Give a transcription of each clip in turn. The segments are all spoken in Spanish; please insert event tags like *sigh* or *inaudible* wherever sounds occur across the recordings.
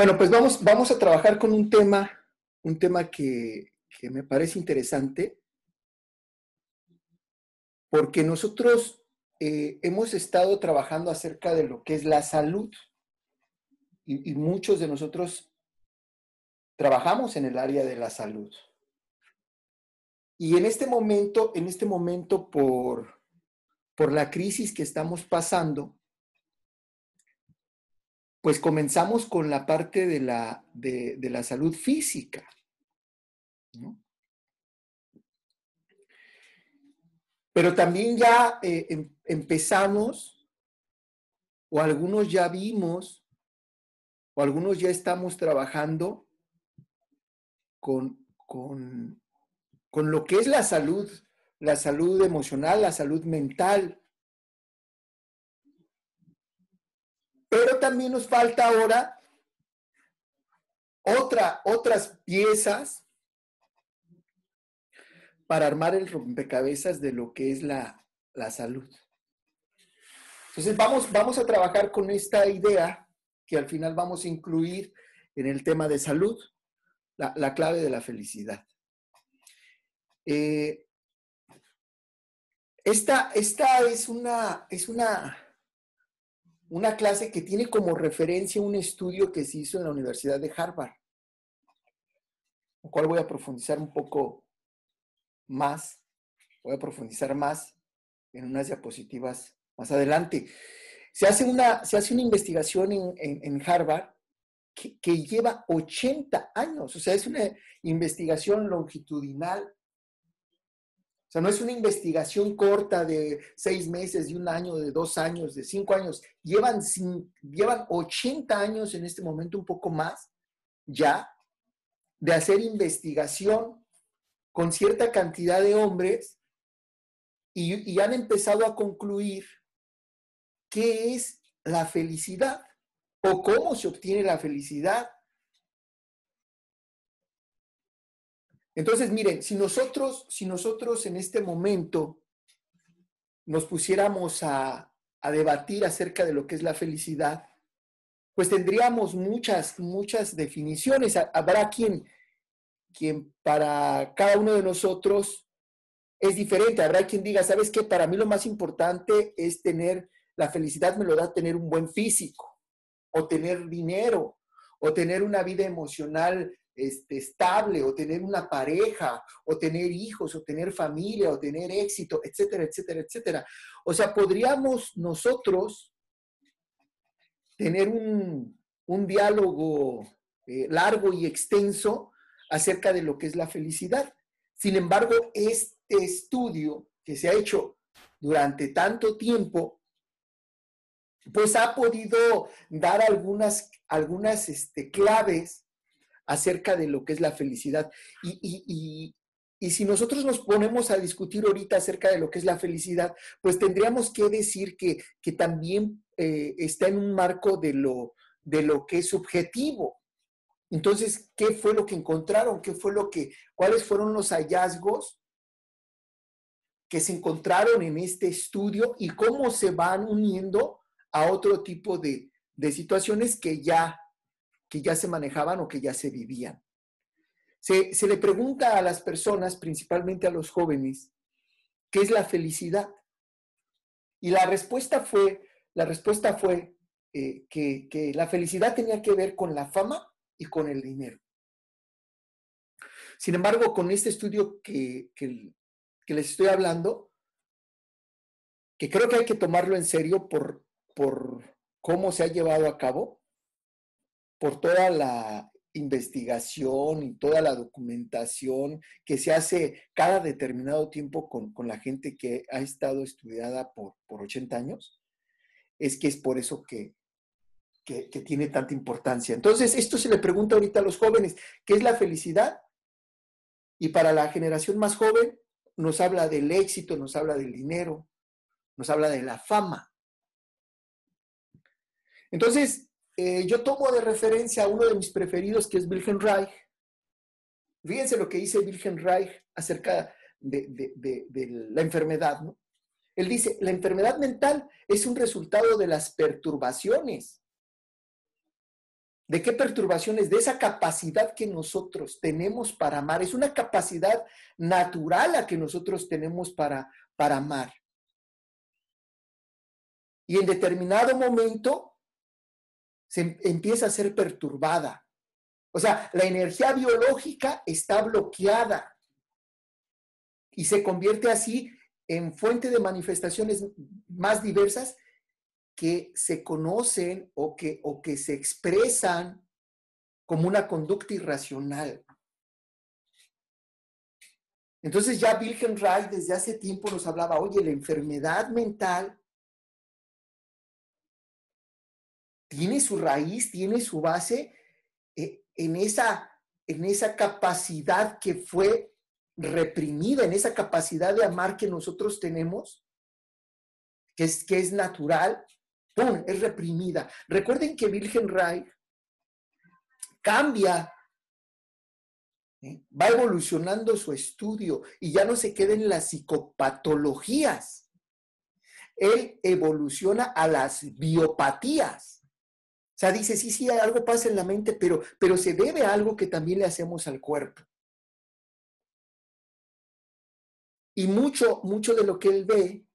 Bueno, pues vamos, vamos a trabajar con un tema, un tema que, me parece interesante, porque nosotros eh, hemos estado trabajando acerca de lo que es la salud y, muchos de nosotros trabajamos en el área de la salud. Y en este momento, en este momento por, por la crisis que estamos pasando, pues comenzamos con la parte de la, de, la salud física. Pero también ya eh, em, empezamos, o algunos ya vimos, o algunos ya estamos trabajando con, con, con lo que es la salud, la salud emocional, la salud mental, Pero también nos falta ahora otra, otras piezas para armar el rompecabezas de lo que es la, salud. Entonces vamos, vamos a trabajar con esta idea que al final vamos a incluir en el tema de salud, la, clave de la felicidad. Eh, esta, esta es una, es una una clase que tiene como referencia un estudio que se hizo en la Universidad de Harvard, lo cual voy a profundizar un poco más, voy a profundizar más en unas diapositivas más adelante. Se hace una, se hace una investigación en, Harvard que, que, lleva 80 años, o sea, es una investigación longitudinal o sea, no es una investigación corta de seis meses, de un año, de dos años, de cinco años. Llevan, llevan 80 años en este momento, un poco más, ya, de hacer investigación con cierta cantidad de hombres y han empezado a concluir qué es la felicidad o cómo se obtiene la felicidad Entonces, miren, si nosotros, si nosotros en este momento nos pusiéramos a, debatir acerca de lo que es la felicidad, pues tendríamos muchas, muchas definiciones. Habrá quien, quien para cada uno de nosotros es diferente. Habrá quien diga, ¿sabes qué? Para mí lo más importante es tener, la felicidad me lo da tener un buen físico, o tener dinero, o tener una vida emocional este, estable o tener una pareja o tener hijos o tener familia o tener éxito, etcétera, etcétera, etcétera. O sea, podríamos nosotros tener un, diálogo eh, largo y extenso acerca de lo que es la felicidad. Sin embargo, este estudio que se ha hecho durante tanto tiempo, pues ha podido dar algunas, algunas este, claves acerca de lo que es la felicidad. Y, si nosotros nos ponemos a discutir ahorita acerca de lo que es la felicidad, pues tendríamos que decir que, también eh, está en un marco de lo, de lo que es subjetivo. Entonces, ¿qué fue lo que encontraron? ¿Qué fue lo que, cuáles fueron los hallazgos que se encontraron en este estudio y cómo se van uniendo a otro tipo de, de situaciones que ya que ya se manejaban o que ya se vivían. Se, le pregunta a las personas, principalmente a los jóvenes, ¿qué es la felicidad? Y la respuesta fue, la respuesta fue eh, que, la felicidad tenía que ver con la fama y con el dinero. Sin embargo, con este estudio que, que, les estoy hablando, que creo que hay que tomarlo en serio por, por cómo se ha llevado a cabo, por toda la investigación y toda la documentación que se hace cada determinado tiempo con, la gente que ha estado estudiada por, por 80 años, es que es por eso que, que, tiene tanta importancia. Entonces, esto se le pregunta ahorita a los jóvenes, ¿qué es la felicidad? Y para la generación más joven, nos habla del éxito, nos habla del dinero, nos habla de la fama. Entonces, eh, yo tomo de referencia a uno de mis preferidos, que es Wilhelm Reich. Fíjense lo que dice Wilhelm Reich acerca de, la enfermedad, ¿no? Él dice, la enfermedad mental es un resultado de las perturbaciones ¿De qué perturbaciones? De esa capacidad que nosotros tenemos para amar. Es una capacidad natural a que nosotros tenemos para, para amar. Y en determinado momento se empieza a ser perturbada. O sea, la energía biológica está bloqueada y se convierte así en fuente de manifestaciones más diversas que se conocen o que, o que se expresan como una conducta irracional. Entonces ya Wilhelm Reich desde hace tiempo nos hablaba, oye, la enfermedad mental tiene su raíz, tiene su base eh, en esa, en esa capacidad que fue reprimida, en esa capacidad de amar que nosotros tenemos, que es, que es natural, es reprimida. Recuerden que Wilhelm Reich cambia, ¿eh? va evolucionando su estudio y ya no se queda en las psicopatologías. Él evoluciona a las biopatías. Sea, dice, sí, sí, algo pasa en la mente, pero, pero se debe a algo que también le hacemos al cuerpo. Y mucho, mucho de lo que él ve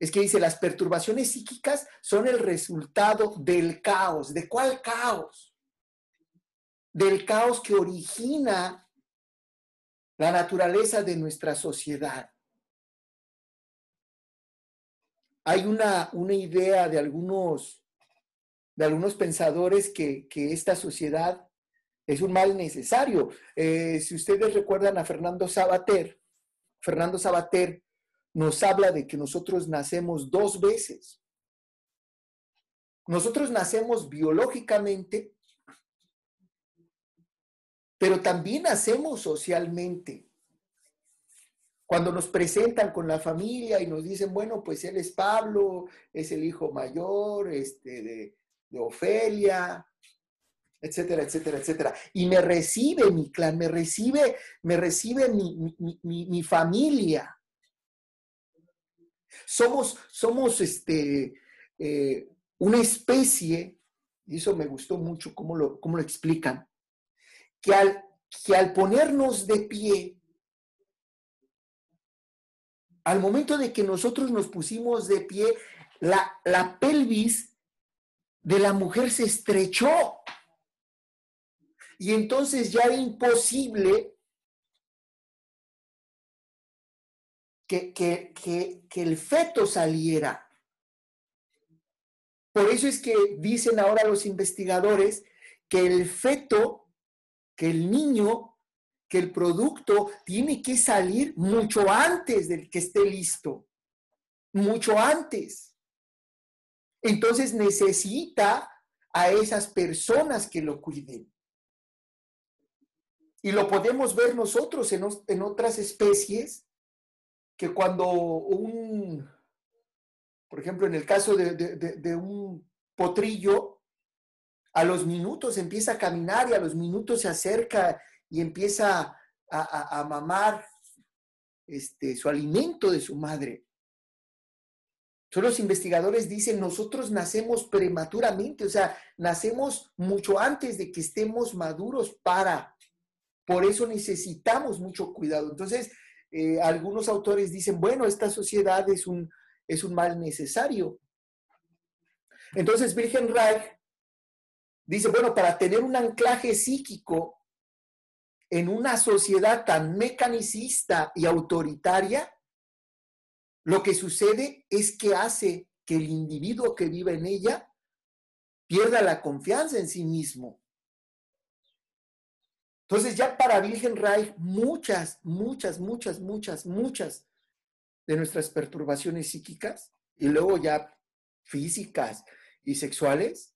es que dice, las perturbaciones psíquicas son el resultado del caos. ¿De cuál caos? Del caos que origina la naturaleza de nuestra sociedad. Hay una, una idea de algunos, de algunos pensadores que, esta sociedad es un mal necesario. Eh, si ustedes recuerdan a Fernando Sabater, Fernando Sabater nos habla de que nosotros nacemos dos veces. Nosotros nacemos biológicamente, pero también nacemos socialmente. Cuando nos presentan con la familia y nos dicen, bueno, pues él es Pablo, es el hijo mayor este, de, Ofelia, etcétera, etcétera, etcétera. Y me recibe mi clan, me recibe, me recibe mi, mi familia. Somos, somos este, eh, una especie, y eso me gustó mucho cómo lo, lo explican, que al, que al ponernos de pie, al momento de que nosotros nos pusimos de pie, la, la pelvis de la mujer se estrechó. Y entonces ya era imposible que, el feto saliera. Por eso es que dicen ahora los investigadores que el feto, que el niño, que el producto tiene que salir mucho antes del que esté listo, mucho antes. Entonces necesita a esas personas que lo cuiden. Y lo podemos ver nosotros en, otras especies que cuando un, por ejemplo, en el caso de, un potrillo, a los minutos empieza a caminar y a los minutos se acerca y empieza a, mamar este, su alimento de su madre. Son los investigadores dicen, nosotros nacemos prematuramente, o sea, nacemos mucho antes de que estemos maduros para. Por eso necesitamos mucho cuidado. Entonces, eh, algunos autores dicen, bueno, esta sociedad es un, es un mal necesario. Entonces, Virgen Reich dice, bueno, para tener un anclaje psíquico en una sociedad tan mecanicista y autoritaria, lo que sucede es que hace que el individuo que vive en ella pierda la confianza en sí mismo. Entonces ya para Virgen Reich, muchas, muchas, muchas, muchas, muchas de nuestras perturbaciones psíquicas y luego ya físicas y sexuales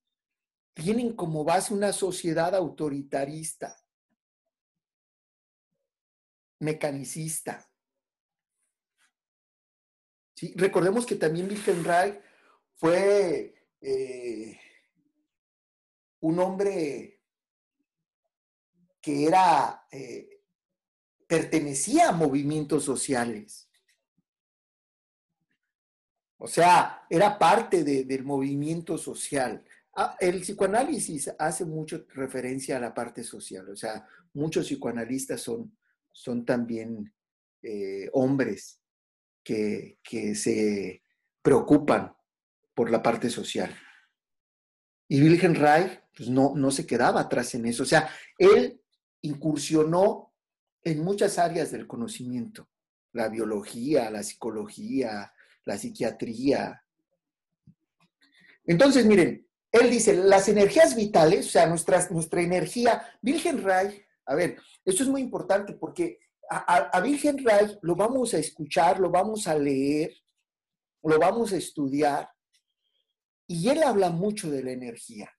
tienen como base una sociedad autoritarista, mecanicista. Recordemos que también Reich fue eh, un hombre que era, eh, pertenecía a movimientos sociales. O sea, era parte del movimiento social. Ah, el psicoanálisis hace mucho referencia a la parte social, o sea, muchos psicoanalistas son, son también eh, hombres que, que se preocupan por la parte social. Y Wilhelm Reich pues no, no se quedaba atrás en eso. O sea, él incursionó en muchas áreas del conocimiento, la biología, la psicología, la psiquiatría. Entonces, miren, él dice, las energías vitales, o sea, nuestra, nuestra energía, Wilhelm Reich, a ver, esto es muy importante porque a, a, Wilhelm Reich lo vamos a escuchar, lo vamos a leer, lo vamos a estudiar, y él habla mucho de la energía.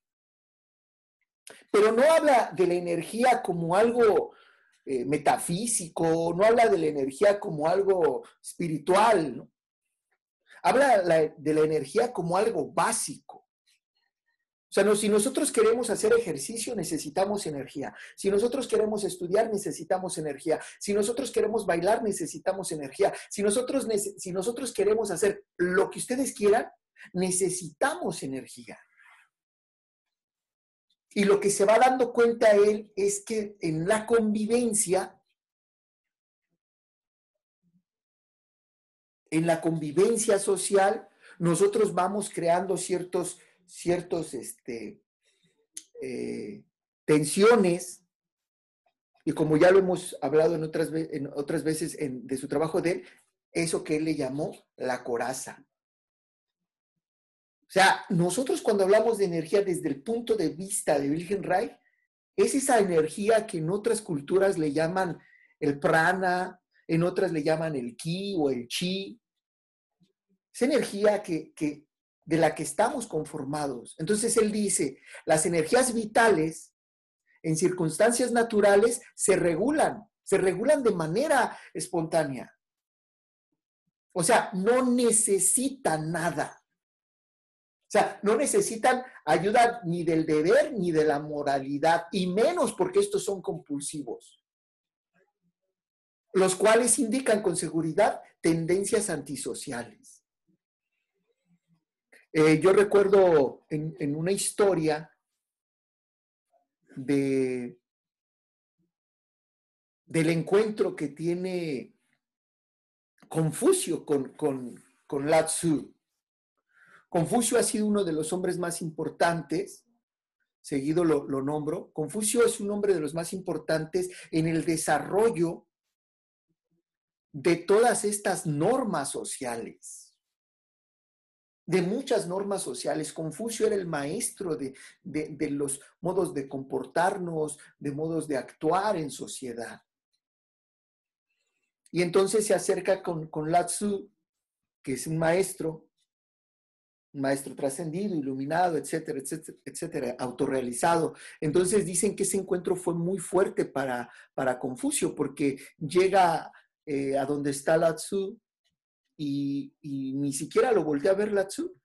Pero no habla de la energía como algo eh, metafísico, no habla de la energía como algo espiritual, habla de la energía como algo básico. O sea, no, si nosotros queremos hacer ejercicio, necesitamos energía. Si nosotros queremos estudiar, necesitamos energía. Si nosotros queremos bailar, necesitamos energía. Si nosotros, si nosotros queremos hacer lo que ustedes quieran, necesitamos energía. Y lo que se va dando cuenta él es que en la convivencia, en la convivencia social, nosotros vamos creando ciertos, ciertos, este, eh, tensiones, y como ya lo hemos hablado en otras, en otras veces de su trabajo de él, eso que él le llamó la coraza. O sea, nosotros cuando hablamos de energía desde el punto de vista de Wilhelm Reich, es esa energía que en otras culturas le llaman el prana, en otras le llaman el ki o el chi. Esa energía que, que, de la que estamos conformados. Entonces él dice, las energías vitales en circunstancias naturales se regulan, se regulan de manera espontánea. O sea, no necesitan nada. O sea, no necesitan ayuda ni del deber ni de la moralidad, y menos porque estos son compulsivos, los cuales indican con seguridad tendencias antisociales. Eh, yo recuerdo en, una historia de, del encuentro que tiene Confucio con, con, con Lao Confucio ha sido uno de los hombres más importantes, seguido lo, nombro. Confucio es un hombre de los más importantes en el desarrollo de todas estas normas sociales, de muchas normas sociales. Confucio era el maestro de, los modos de comportarnos, de modos de actuar en sociedad. Y entonces se acerca con, con Latsu, que es un maestro, un maestro trascendido, iluminado, etcétera, etcétera, etcétera, autorrealizado. Entonces dicen que ese encuentro fue muy fuerte para, para Confucio, porque llega eh, a donde está Lao Tzu y, ni siquiera lo voltea a ver Lao Tzu.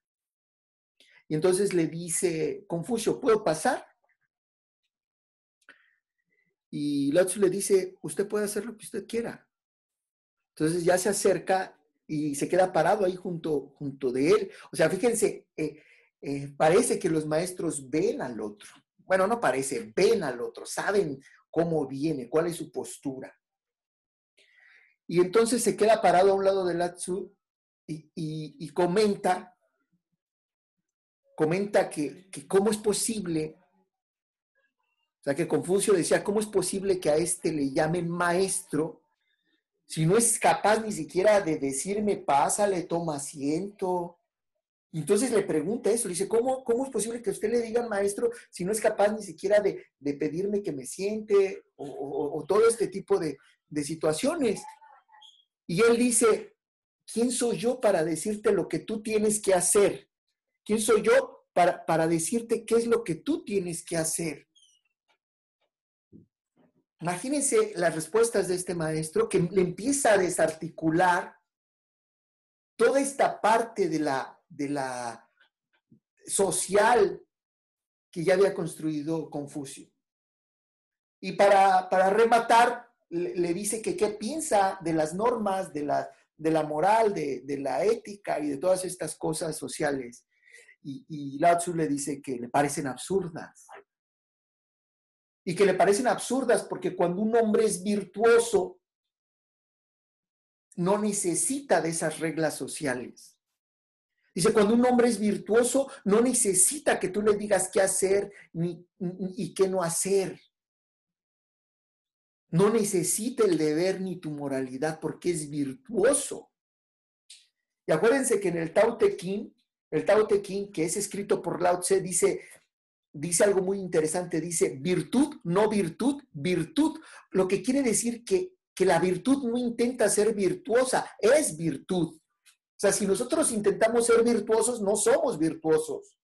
Y entonces le dice, Confucio, ¿puedo pasar? Y Lao Tzu le dice, usted puede hacer lo que usted quiera. Entonces ya se acerca y se queda parado ahí junto, junto de él. O sea, fíjense, eh, eh, parece que los maestros ven al otro. Bueno, no parece, ven al otro, saben cómo viene, cuál es su postura. Y entonces se queda parado a un lado de Latsu y, y, comenta, comenta que, que cómo es posible, o sea, que Confucio decía, ¿cómo es posible que a este le llamen maestro si no es capaz ni siquiera de decirme, pásale, toma asiento. Entonces le pregunta eso, le dice, ¿cómo, ¿cómo es posible que usted le diga maestro si no es capaz ni siquiera de, pedirme que me siente o, todo este tipo de, situaciones? Y él dice, ¿quién soy yo para decirte lo que tú tienes que hacer? ¿Quién soy yo para, para decirte qué es lo que tú tienes que hacer? Imagínense las respuestas de este maestro que le empieza a desarticular toda esta parte de la, de la social que ya había construido Confucio. Y para, para rematar, le, dice que qué piensa de las normas, de la, de la moral, de, de la ética y de todas estas cosas sociales. y, y Lao Tzu le dice que le parecen absurdas. Y que le parecen absurdas porque cuando un hombre es virtuoso, no necesita de esas reglas sociales. Dice, cuando un hombre es virtuoso, no necesita que tú le digas qué hacer ni, y qué no hacer. No necesita el deber ni tu moralidad porque es virtuoso. Y acuérdense que en el Tao Te Ching, el Tao Te Ching, que es escrito por Lao Tse, dice, dice algo muy interesante, dice virtud, no virtud, virtud, lo que quiere decir que, que la virtud no intenta ser virtuosa, es virtud. O sea, si nosotros intentamos ser virtuosos, no somos virtuosos.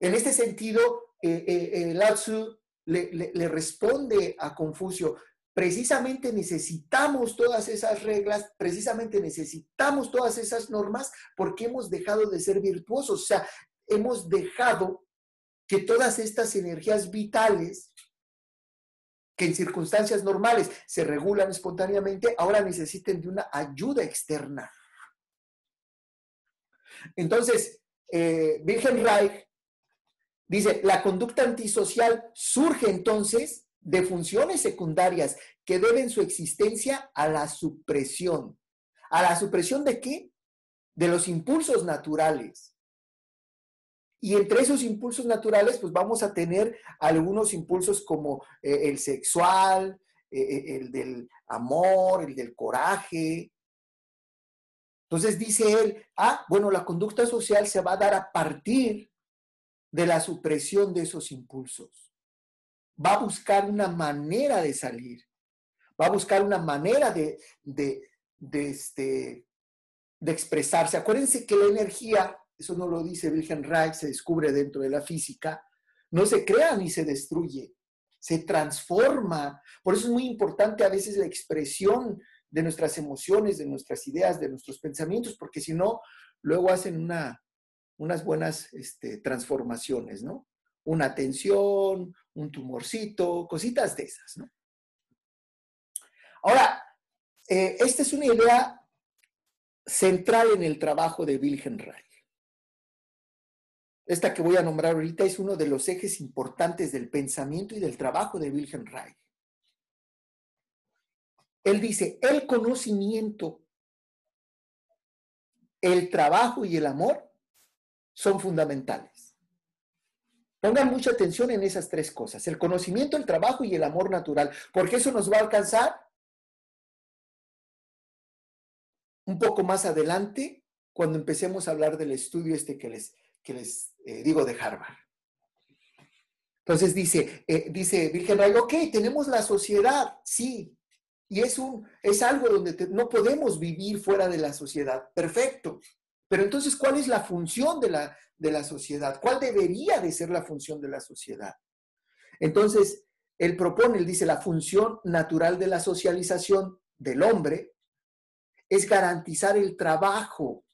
En este sentido, eh, eh, eh Lao Tzu le, responde a Confucio, precisamente necesitamos todas esas reglas, precisamente necesitamos todas esas normas porque hemos dejado de ser virtuosos, o sea, hemos dejado que todas estas energías vitales que en circunstancias normales se regulan espontáneamente, ahora necesiten de una ayuda externa. Entonces, eh, Wilhelm Reich Dice, la conducta antisocial surge entonces de funciones secundarias que deben su existencia a la supresión. ¿A la supresión de qué? De los impulsos naturales. Y entre esos impulsos naturales, pues vamos a tener algunos impulsos como eh, el sexual, eh, eh, el del amor, el del coraje. Entonces dice él, ah, bueno, la conducta social se va a dar a partir de la supresión de esos impulsos. Va a buscar una manera de salir. Va a buscar una manera de, de, este, de expresarse. Acuérdense que la energía, eso no lo dice Wilhelm Reich, se descubre dentro de la física, no se crea ni se destruye, se transforma. Por eso es muy importante a veces la expresión de nuestras emociones, de nuestras ideas, de nuestros pensamientos, porque si no, luego hacen una, unas buenas este, transformaciones, ¿no? Una tensión, un tumorcito, cositas de esas, ¿no? Ahora, eh, esta es una idea central en el trabajo de Wilhelm Reich. Esta que voy a nombrar ahorita es uno de los ejes importantes del pensamiento y del trabajo de Wilhelm Reich. Él dice, el conocimiento, el trabajo y el amor son fundamentales. Pongan mucha atención en esas tres cosas, el conocimiento, el trabajo y el amor natural, porque eso nos va a alcanzar un poco más adelante cuando empecemos a hablar del estudio este que les, que les eh, digo de Harvard. Entonces dice, eh, dice Virgen Ray, ok, tenemos la sociedad, sí, y es, un, es algo donde no podemos vivir fuera de la sociedad, perfecto. Pero entonces, ¿cuál es la función de la, de la sociedad? ¿Cuál debería de ser la función de la sociedad? Entonces, él propone, él dice, la función natural de la socialización del hombre es garantizar el trabajo.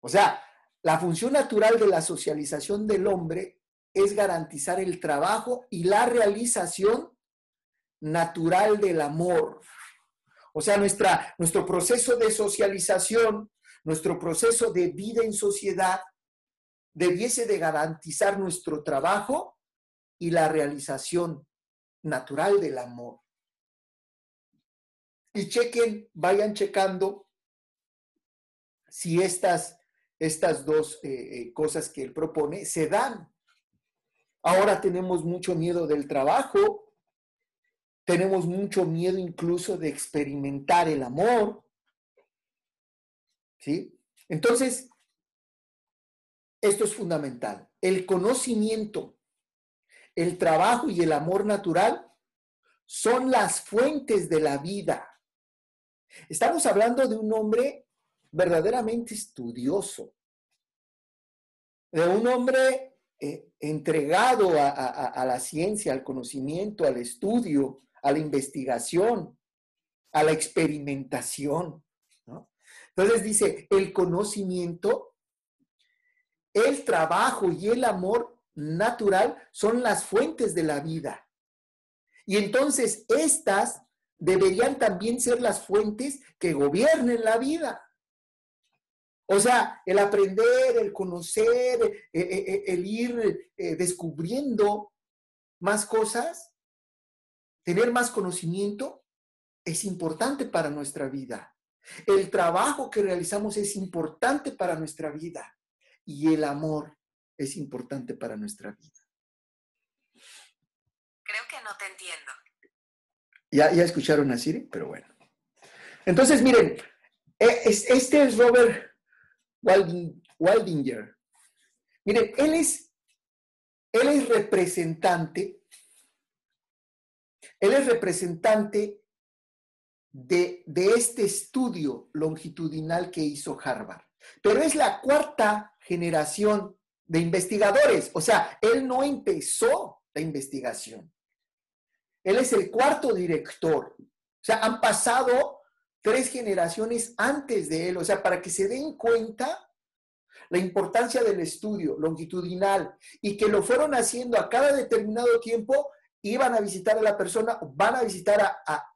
O sea, la función natural de la socialización del hombre es garantizar el trabajo y la realización natural del amor. O sea, nuestra, nuestro proceso de socialización, nuestro proceso de vida en sociedad, debiese de garantizar nuestro trabajo y la realización natural del amor. Y chequen, vayan checando si estas, estas dos eh, eh, cosas que él propone se dan. Ahora tenemos mucho miedo del trabajo, tenemos mucho miedo incluso de experimentar el amor. ¿Sí? Entonces, esto es fundamental. El conocimiento, el trabajo y el amor natural son las fuentes de la vida. Estamos hablando de un hombre verdaderamente estudioso, de un hombre eh, entregado a, la ciencia, al conocimiento, al estudio, a la investigación, a la experimentación. Entonces dice, el conocimiento, el trabajo y el amor natural son las fuentes de la vida. Y entonces estas deberían también ser las fuentes que gobiernen la vida. O sea, el aprender, el conocer, eh, eh, eh, el, ir descubriendo más cosas, tener más conocimiento, es importante para nuestra vida. El trabajo que realizamos es importante para nuestra vida. Y el amor es importante para nuestra vida. Creo que no te entiendo. Ya, ya escucharon a Siri, pero bueno. Entonces, miren, este es Robert Waldinger. Miren, él es, él es representante, él es representante de, este estudio longitudinal que hizo Harvard, pero es la cuarta generación de investigadores, o sea, él no empezó la investigación. Él es el cuarto director. O sea, han pasado tres generaciones antes de él, o sea, para que se den cuenta la importancia del estudio longitudinal y que lo fueron haciendo a cada determinado tiempo, iban a visitar a la persona, van a visitar a,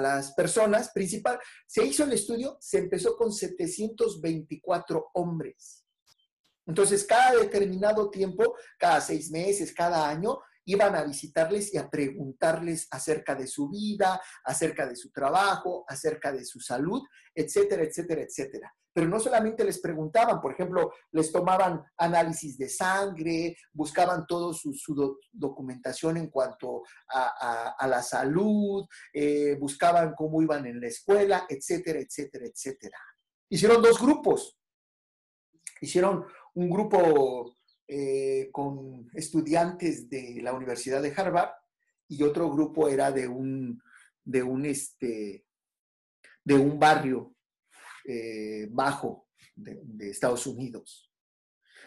las personas principal. Se hizo el estudio, se empezó con 724 hombres. Entonces, cada determinado tiempo, cada seis meses, cada año, iban a visitarles y a preguntarles acerca de su vida, acerca de su trabajo, acerca de su salud, etcétera, etcétera, etcétera. Pero no solamente les preguntaban, por ejemplo, les tomaban análisis de sangre, buscaban toda su, documentación en cuanto a, la salud, eh, buscaban cómo iban en la escuela, etcétera, etcétera, etcétera. Hicieron dos grupos. Hicieron un grupo eh, con estudiantes de la Universidad de Harvard y otro grupo era de un, de un, este, de un barrio eh, bajo de, Estados Unidos.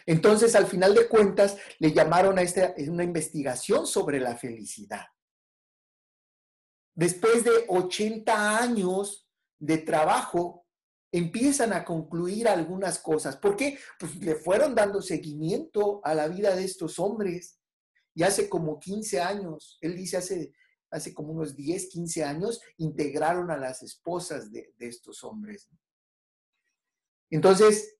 Entonces, al final de cuentas, le llamaron a esta una investigación sobre la felicidad. Después de 80 años de trabajo, empiezan a concluir algunas cosas. ¿Por qué? Pues le fueron dando seguimiento a la vida de estos hombres. Y hace como 15 años, él dice hace, hace como unos 10, 15 años, integraron a las esposas de, estos hombres. Entonces,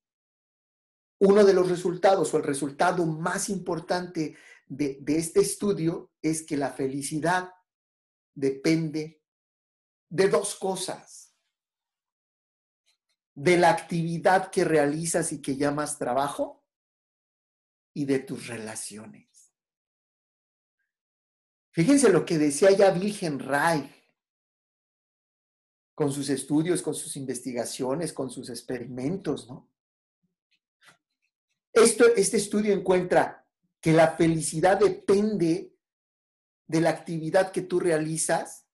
uno de los resultados o el resultado más importante de, de este estudio es que la felicidad depende de dos cosas de la actividad que realizas y que llamas trabajo y de tus relaciones. Fíjense lo que decía ya Wilhelm Reich con sus estudios, con sus investigaciones, con sus experimentos, ¿no? Esto, este estudio encuentra que la felicidad depende de la actividad que tú realizas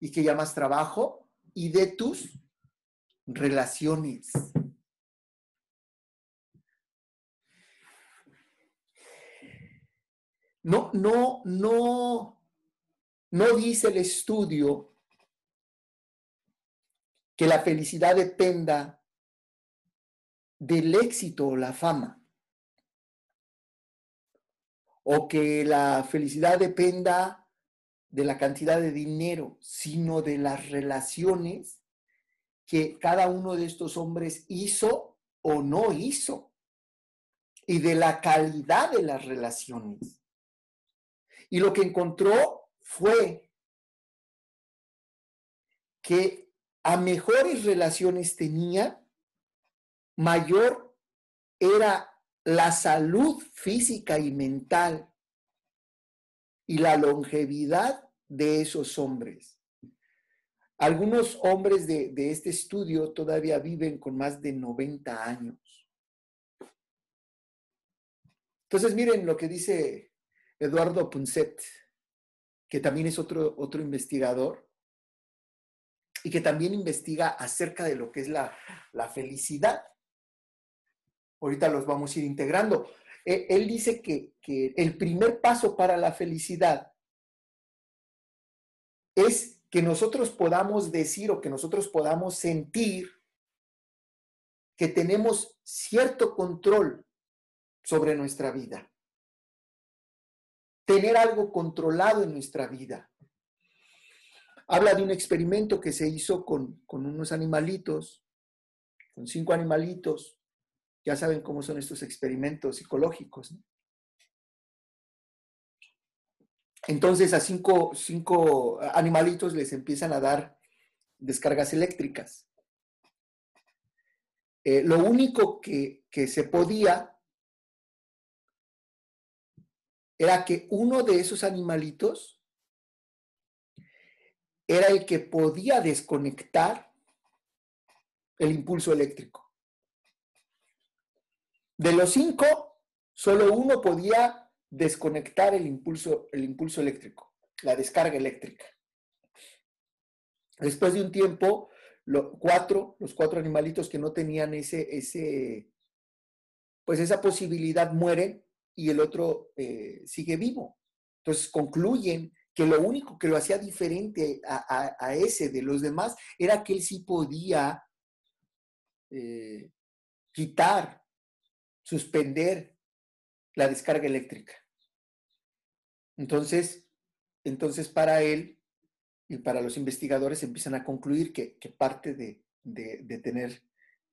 y que llamas trabajo y de tus relaciones. No, no, no, no dice el estudio que la felicidad dependa del éxito o la fama. O que la felicidad dependa de la cantidad de dinero, sino de las relaciones que cada uno de estos hombres hizo o no hizo y de la calidad de las relaciones. Y lo que encontró fue que a mejores relaciones tenía, mayor era la salud física y mental y la longevidad de esos hombres. Algunos hombres de, este estudio todavía viven con más de 90 años. Entonces, miren lo que dice Eduardo Punset, que también es otro, otro investigador y que también investiga acerca de lo que es la, felicidad. Ahorita los vamos a ir integrando. E, él dice que, que el primer paso para la felicidad es que nosotros podamos decir o que nosotros podamos sentir que tenemos cierto control sobre nuestra vida. Tener algo controlado en nuestra vida. Habla de un experimento que se hizo con, unos animalitos, con cinco animalitos. Ya saben cómo son estos experimentos psicológicos. Entonces a cinco, cinco animalitos les empiezan a dar descargas eléctricas. Eh, lo único que, que se podía era que uno de esos animalitos era el que podía desconectar el impulso eléctrico. De los cinco, solo uno podía desconectar el impulso, el impulso eléctrico, la descarga eléctrica. Después de un tiempo, cuatro, los cuatro animalitos que no tenían ese, ese, pues esa posibilidad mueren y el otro eh, sigue vivo. Entonces concluyen que lo único que lo hacía diferente a, ese de los demás era que él sí podía eh, quitar, suspender la descarga eléctrica. Entonces, entonces para él y para los investigadores empiezan a concluir que, parte de, tener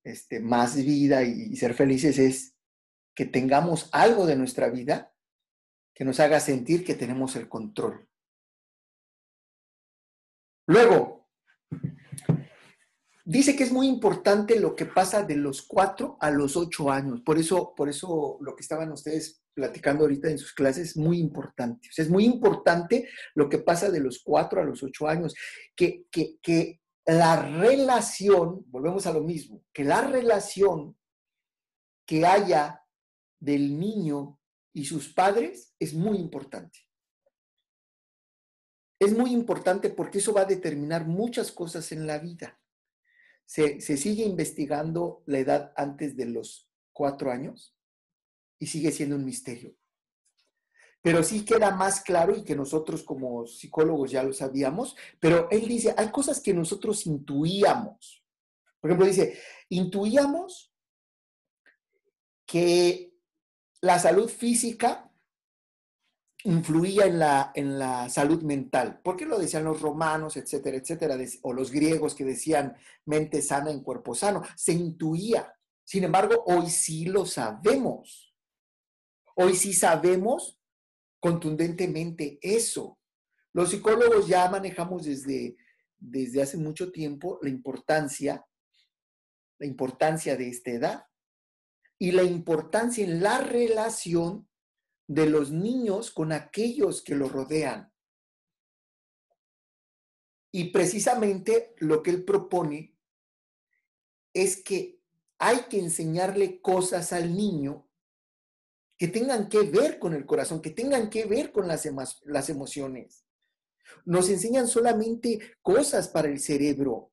este, más vida y ser felices es que tengamos algo de nuestra vida que nos haga sentir que tenemos el control. Luego, dice que es muy importante lo que pasa de los cuatro a los ocho años. Por eso, por eso lo que estaban ustedes platicando ahorita en sus clases es muy importante. es muy importante lo que pasa de los cuatro a los ocho años. Que, que, que la relación, volvemos a lo mismo, que la relación que haya del niño y sus padres es muy importante. Es muy importante porque eso va a determinar muchas cosas en la vida. Se, sigue investigando la edad antes de los cuatro años y sigue siendo un misterio. Pero sí queda más claro y que nosotros como psicólogos ya lo sabíamos, pero él dice, hay cosas que nosotros intuíamos. Por ejemplo, dice, intuíamos que la salud física influía en la, en la salud mental. ¿Por qué lo decían los romanos, etcétera, etcétera? O los griegos que decían mente sana en cuerpo sano. Se intuía. Sin embargo, hoy sí lo sabemos. Hoy sí sabemos contundentemente eso. Los psicólogos ya manejamos desde, desde hace mucho tiempo la importancia, la importancia de esta edad y la importancia en la relación de los niños con aquellos que los rodean. Y precisamente lo que él propone es que hay que enseñarle cosas al niño que tengan que ver con el corazón, que tengan que ver con las, las emociones. Nos enseñan solamente cosas para el cerebro,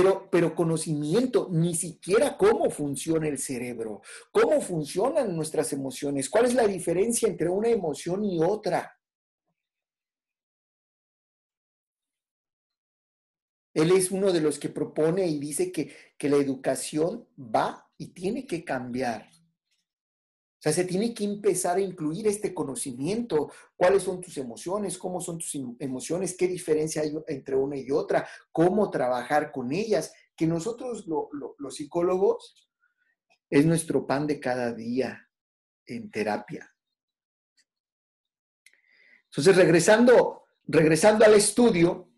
pero, pero conocimiento, ni siquiera cómo funciona el cerebro, cómo funcionan nuestras emociones, cuál es la diferencia entre una emoción y otra. Él es uno de los que propone y dice que, que la educación va y tiene que cambiar. O sea, se tiene que empezar a incluir este conocimiento, cuáles son tus emociones, cómo son tus emociones, qué diferencia hay entre una y otra, cómo trabajar con ellas, que nosotros los psicólogos es nuestro pan de cada día en terapia. Entonces, regresando, regresando al estudio,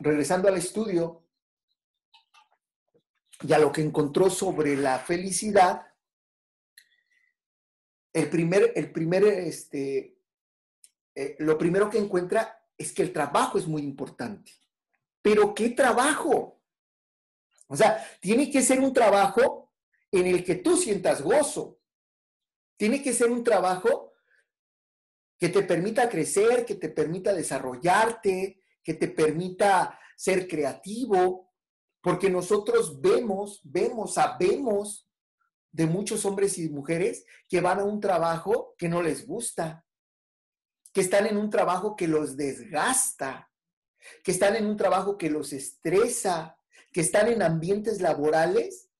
regresando al estudio y a lo que encontró sobre la felicidad, el primer, el primer, este, eh, lo primero que encuentra es que el trabajo es muy importante. Pero ¿qué trabajo? O sea, tiene que ser un trabajo en el que tú sientas gozo. Tiene que ser un trabajo que te permita crecer, que te permita desarrollarte, que te permita ser creativo, porque nosotros vemos, vemos, sabemos de muchos hombres y mujeres que van a un trabajo que no les gusta, que están en un trabajo que los desgasta, que están en un trabajo que los estresa, que están en ambientes laborales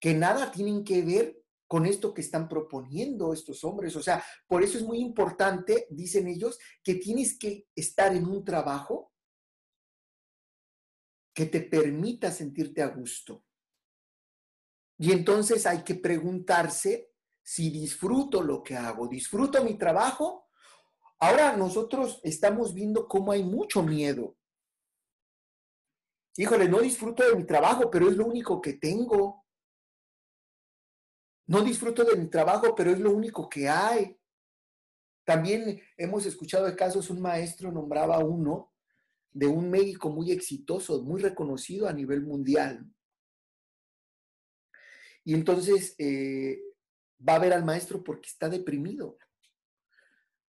que nada tienen que ver con esto que están proponiendo estos hombres. O sea, por eso es muy importante, dicen ellos, que tienes que estar en un trabajo que te permita sentirte a gusto. Y entonces hay que preguntarse si disfruto lo que hago, disfruto mi trabajo. Ahora nosotros estamos viendo cómo hay mucho miedo. Híjole, no disfruto de mi trabajo, pero es lo único que tengo. No disfruto de mi trabajo, pero es lo único que hay. También hemos escuchado de casos, un maestro nombraba uno de un médico muy exitoso, muy reconocido a nivel mundial. Y entonces eh, va a ver al maestro porque está deprimido.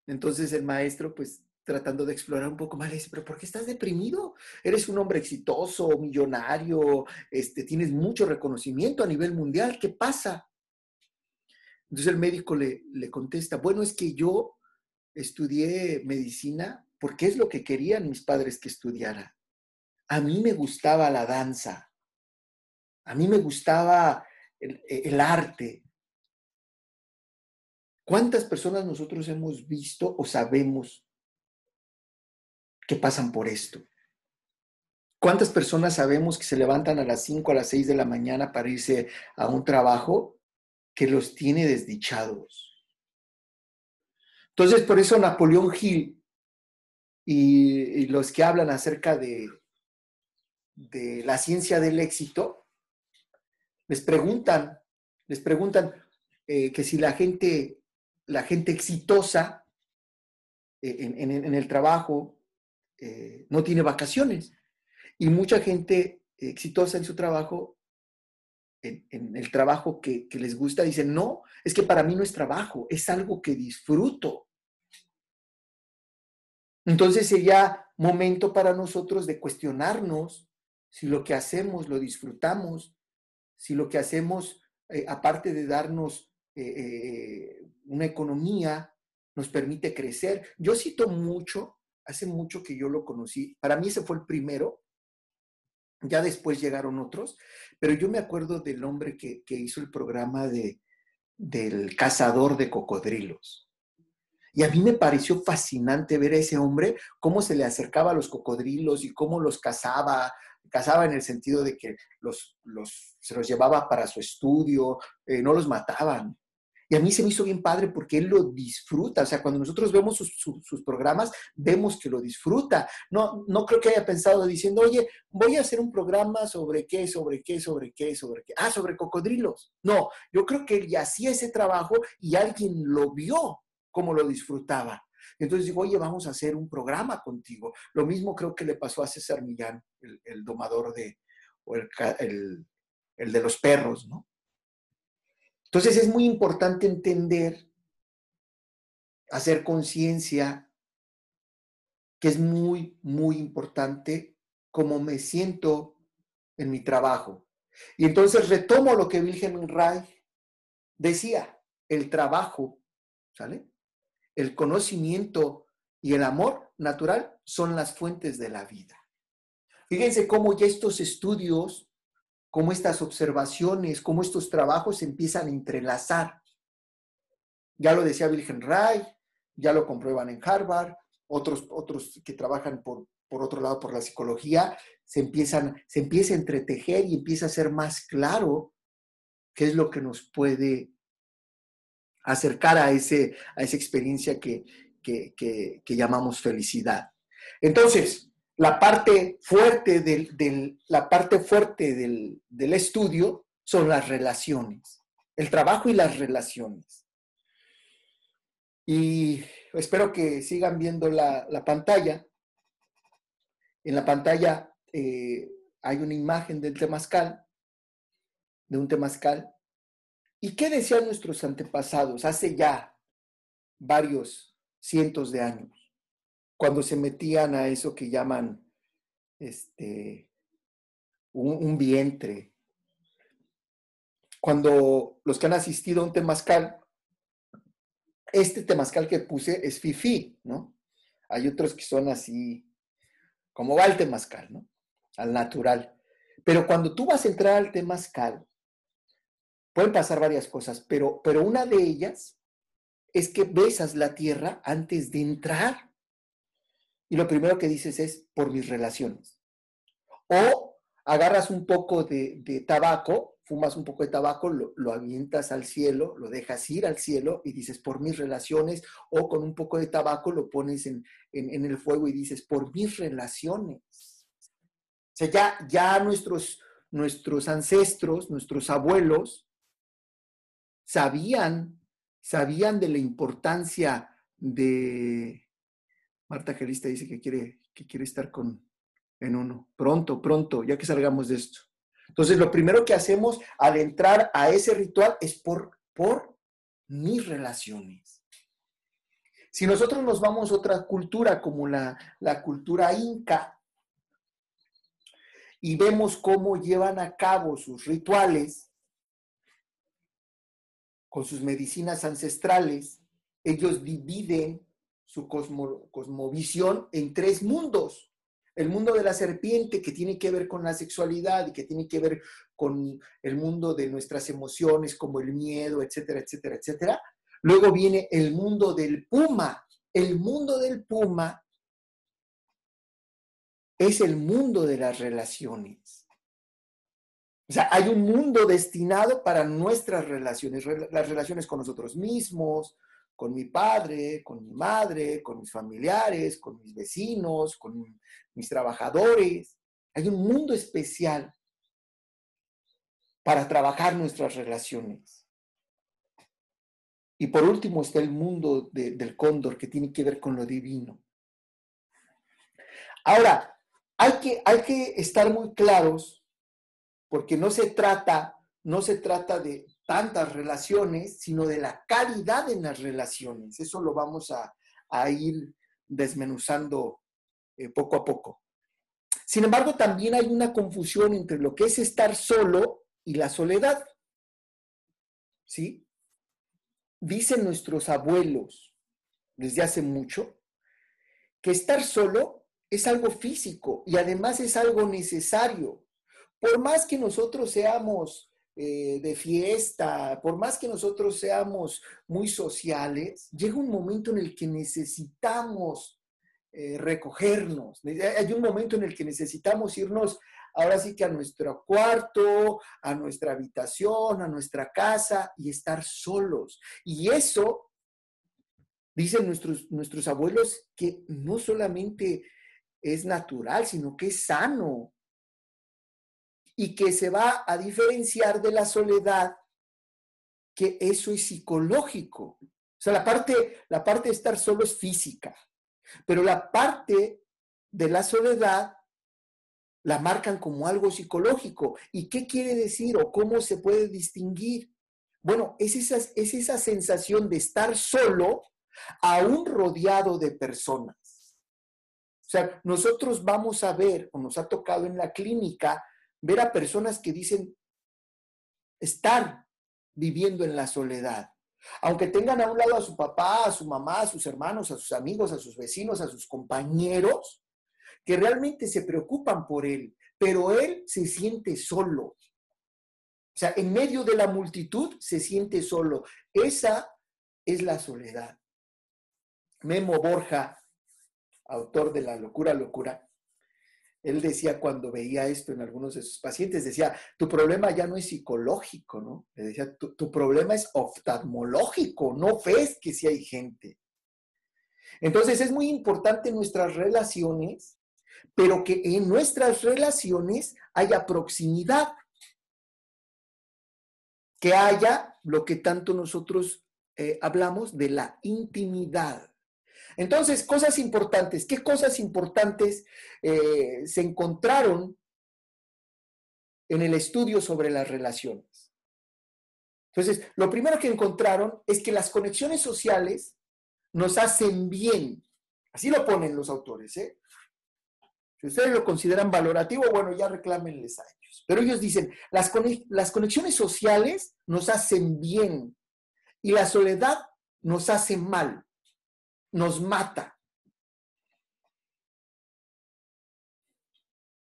Entonces el maestro, pues tratando de explorar un poco más, le dice, pero ¿por qué estás deprimido? Eres un hombre exitoso, millonario, este, tienes mucho reconocimiento a nivel mundial, ¿qué pasa? Entonces el médico le, le contesta, bueno, es que yo estudié medicina porque es lo que querían mis padres que estudiara. A mí me gustaba la danza, a mí me gustaba el, arte. ¿Cuántas personas nosotros hemos visto o sabemos que pasan por esto? ¿Cuántas personas sabemos que se levantan a las 5, a las 6 de la mañana para irse a un trabajo que los tiene desdichados? Entonces, por eso Napoleón Hill y, los que hablan acerca de, de la ciencia del éxito, les preguntan, les preguntan eh, que si la gente, la gente exitosa eh, en, el trabajo eh, no tiene vacaciones. Y mucha gente exitosa en su trabajo, en, el trabajo que, que les gusta, dicen, no, es que para mí no es trabajo, es algo que disfruto. Entonces sería momento para nosotros de cuestionarnos si lo que hacemos lo disfrutamos, si lo que hacemos, eh, aparte de darnos eh, eh, una economía, nos permite crecer. Yo cito mucho, hace mucho que yo lo conocí, para mí ese fue el primero, ya después llegaron otros, pero yo me acuerdo del hombre que, que hizo el programa de, del cazador de cocodrilos. Y a mí me pareció fascinante ver a ese hombre, cómo se le acercaba a los cocodrilos y cómo los cazaba. Cazaba en el sentido de que los, los, se los llevaba para su estudio, eh, no los mataban. Y a mí se me hizo bien padre porque él lo disfruta. O sea, cuando nosotros vemos sus, programas, vemos que lo disfruta. No, no creo que haya pensado diciendo, oye, voy a hacer un programa sobre qué, sobre qué, sobre qué, sobre qué. Ah, sobre cocodrilos. No, yo creo que él ya hacía ese trabajo y alguien lo vio cómo lo disfrutaba. Entonces digo, oye, vamos a hacer un programa contigo. Lo mismo creo que le pasó a César Millán, el, domador de, o el, el de los perros, ¿no? Entonces es muy importante entender, hacer conciencia, que es muy, muy importante cómo me siento en mi trabajo. Y entonces retomo lo que Wilhelm Reich decía, el trabajo, ¿sale? El conocimiento y el amor natural son las fuentes de la vida. Fíjense cómo ya estos estudios, cómo estas observaciones, cómo estos trabajos empiezan a entrelazar. Ya lo decía Wilhelm Reich, ya lo comprueban en Harvard, otros, otros que trabajan por, por otro lado por la psicología, se empiezan, se empieza a entretejer y empieza a ser más claro qué es lo que nos puede acercar a, ese, a esa experiencia que, llamamos felicidad. Entonces, la parte fuerte del, la parte fuerte del, estudio son las relaciones, el trabajo y las relaciones. Y espero que sigan viendo la, pantalla. En la pantalla eh, hay una imagen del temazcal, de un temazcal, ¿Y qué decían nuestros antepasados hace ya varios cientos de años? Cuando se metían a eso que llaman este, un, vientre. Cuando los que han asistido a un temazcal, este temazcal que puse es fifi, ¿no? Hay otros que son así, como va el temazcal, ¿no? Al natural. Pero cuando tú vas a entrar al temazcal, Pueden pasar varias cosas, pero, pero una de ellas es que besas la tierra antes de entrar. Y lo primero que dices es por mis relaciones. O agarras un poco de, tabaco, fumas un poco de tabaco, lo, avientas al cielo, lo dejas ir al cielo y dices, por mis relaciones, o con un poco de tabaco lo pones en, el fuego y dices, por mis relaciones. O sea, ya, ya nuestros, nuestros ancestros, nuestros abuelos, sabían, sabían de la importancia de... Marta Gelista dice que quiere, que quiere estar con, en uno. Pronto, pronto, ya que salgamos de esto. Entonces, lo primero que hacemos al entrar a ese ritual es por, por mis relaciones. Si nosotros nos vamos a otra cultura como la, la cultura inca y vemos cómo llevan a cabo sus rituales con sus medicinas ancestrales, ellos dividen su cosmovisión en tres mundos el mundo de la serpiente que tiene que ver con la sexualidad y que tiene que ver con el mundo de nuestras emociones como el miedo, etcétera, etcétera, etcétera. Luego viene el mundo del puma. El mundo del puma es el mundo de las relaciones. O sea, hay un mundo destinado para nuestras relaciones, las relaciones con nosotros mismos, con mi padre, con mi madre, con mis familiares, con mis vecinos, con mis trabajadores. Hay un mundo especial para trabajar nuestras relaciones. Y por último está el mundo del cóndor que tiene que ver con lo divino. Ahora, hay que, hay que estar muy claros porque no se trata, no se trata de tantas relaciones, sino de la calidad en las relaciones. Eso lo vamos a, ir desmenuzando eh, poco a poco. Sin embargo, también hay una confusión entre lo que es estar solo y la soledad. ¿Sí? Dicen nuestros abuelos desde hace mucho que estar solo es algo físico y además es algo necesario. Por más que nosotros seamos eh, de fiesta, por más que nosotros seamos muy sociales, llega un momento en el que necesitamos eh, recogernos. Hay un momento en el que necesitamos irnos ahora sí que a nuestro cuarto, a nuestra habitación, a nuestra casa y estar solos. Y eso, dicen nuestros, nuestros abuelos, que no solamente es natural, sino que es sano y que se va a diferenciar de la soledad, que eso es psicológico. O sea, la parte, la parte de estar solo es física, pero la parte de la soledad la marcan como algo psicológico. ¿Y qué quiere decir o cómo se puede distinguir? Bueno, es esa, es esa sensación de estar solo, aún rodeado de personas. O sea, nosotros vamos a ver, o nos ha tocado en la clínica, ver a personas que dicen estar viviendo en la soledad. Aunque tengan a un lado a su papá, a su mamá, a sus hermanos, a sus amigos, a sus vecinos, a sus compañeros, que realmente se preocupan por él, pero él se siente solo. O sea, en medio de la multitud se siente solo. Esa es la soledad. Memo Borja, autor de La locura, locura, él decía cuando veía esto en algunos de sus pacientes, decía, tu problema ya no es psicológico, ¿no? Le decía, tu, problema es oftalmológico, no ves que si hay gente. Entonces es muy importante nuestras relaciones, pero que en nuestras relaciones haya proximidad, que haya lo que tanto nosotros eh, hablamos de la intimidad. Entonces, cosas importantes. ¿Qué cosas importantes eh, se encontraron en el estudio sobre las relaciones? Entonces, lo primero que encontraron es que las conexiones sociales nos hacen bien. Así lo ponen los autores. ¿eh? Si ustedes lo consideran valorativo, bueno, ya reclámenles a ellos. Pero ellos dicen, las, las conexiones sociales nos hacen bien y la soledad nos hace mal nos mata.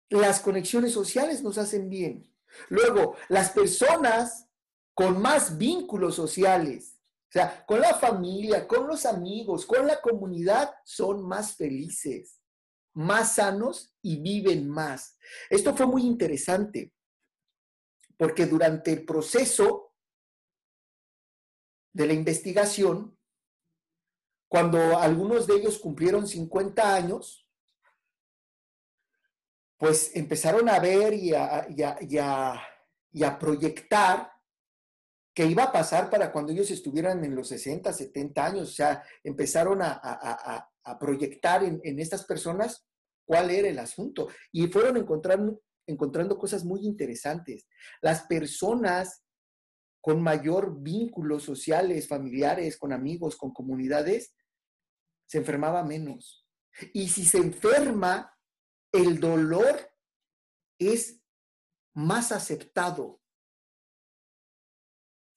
Las conexiones sociales nos hacen bien. Luego, las personas con más vínculos sociales, o sea, con la familia, con los amigos, con la comunidad, son más felices. más sanos y viven más. Esto fue muy interesante porque durante el proceso de la investigación, cuando algunos de ellos cumplieron 50 años, pues empezaron a ver y a, proyectar qué iba a pasar para cuando ellos estuvieran en los 60, 70 años. O sea, empezaron a, proyectar en, estas personas cuál era el asunto. Y fueron encontrando, encontrando cosas muy interesantes. Las personas con mayor vínculos sociales, familiares, con amigos, con comunidades, se enfermaba menos. Y si se enferma, el dolor es más aceptado,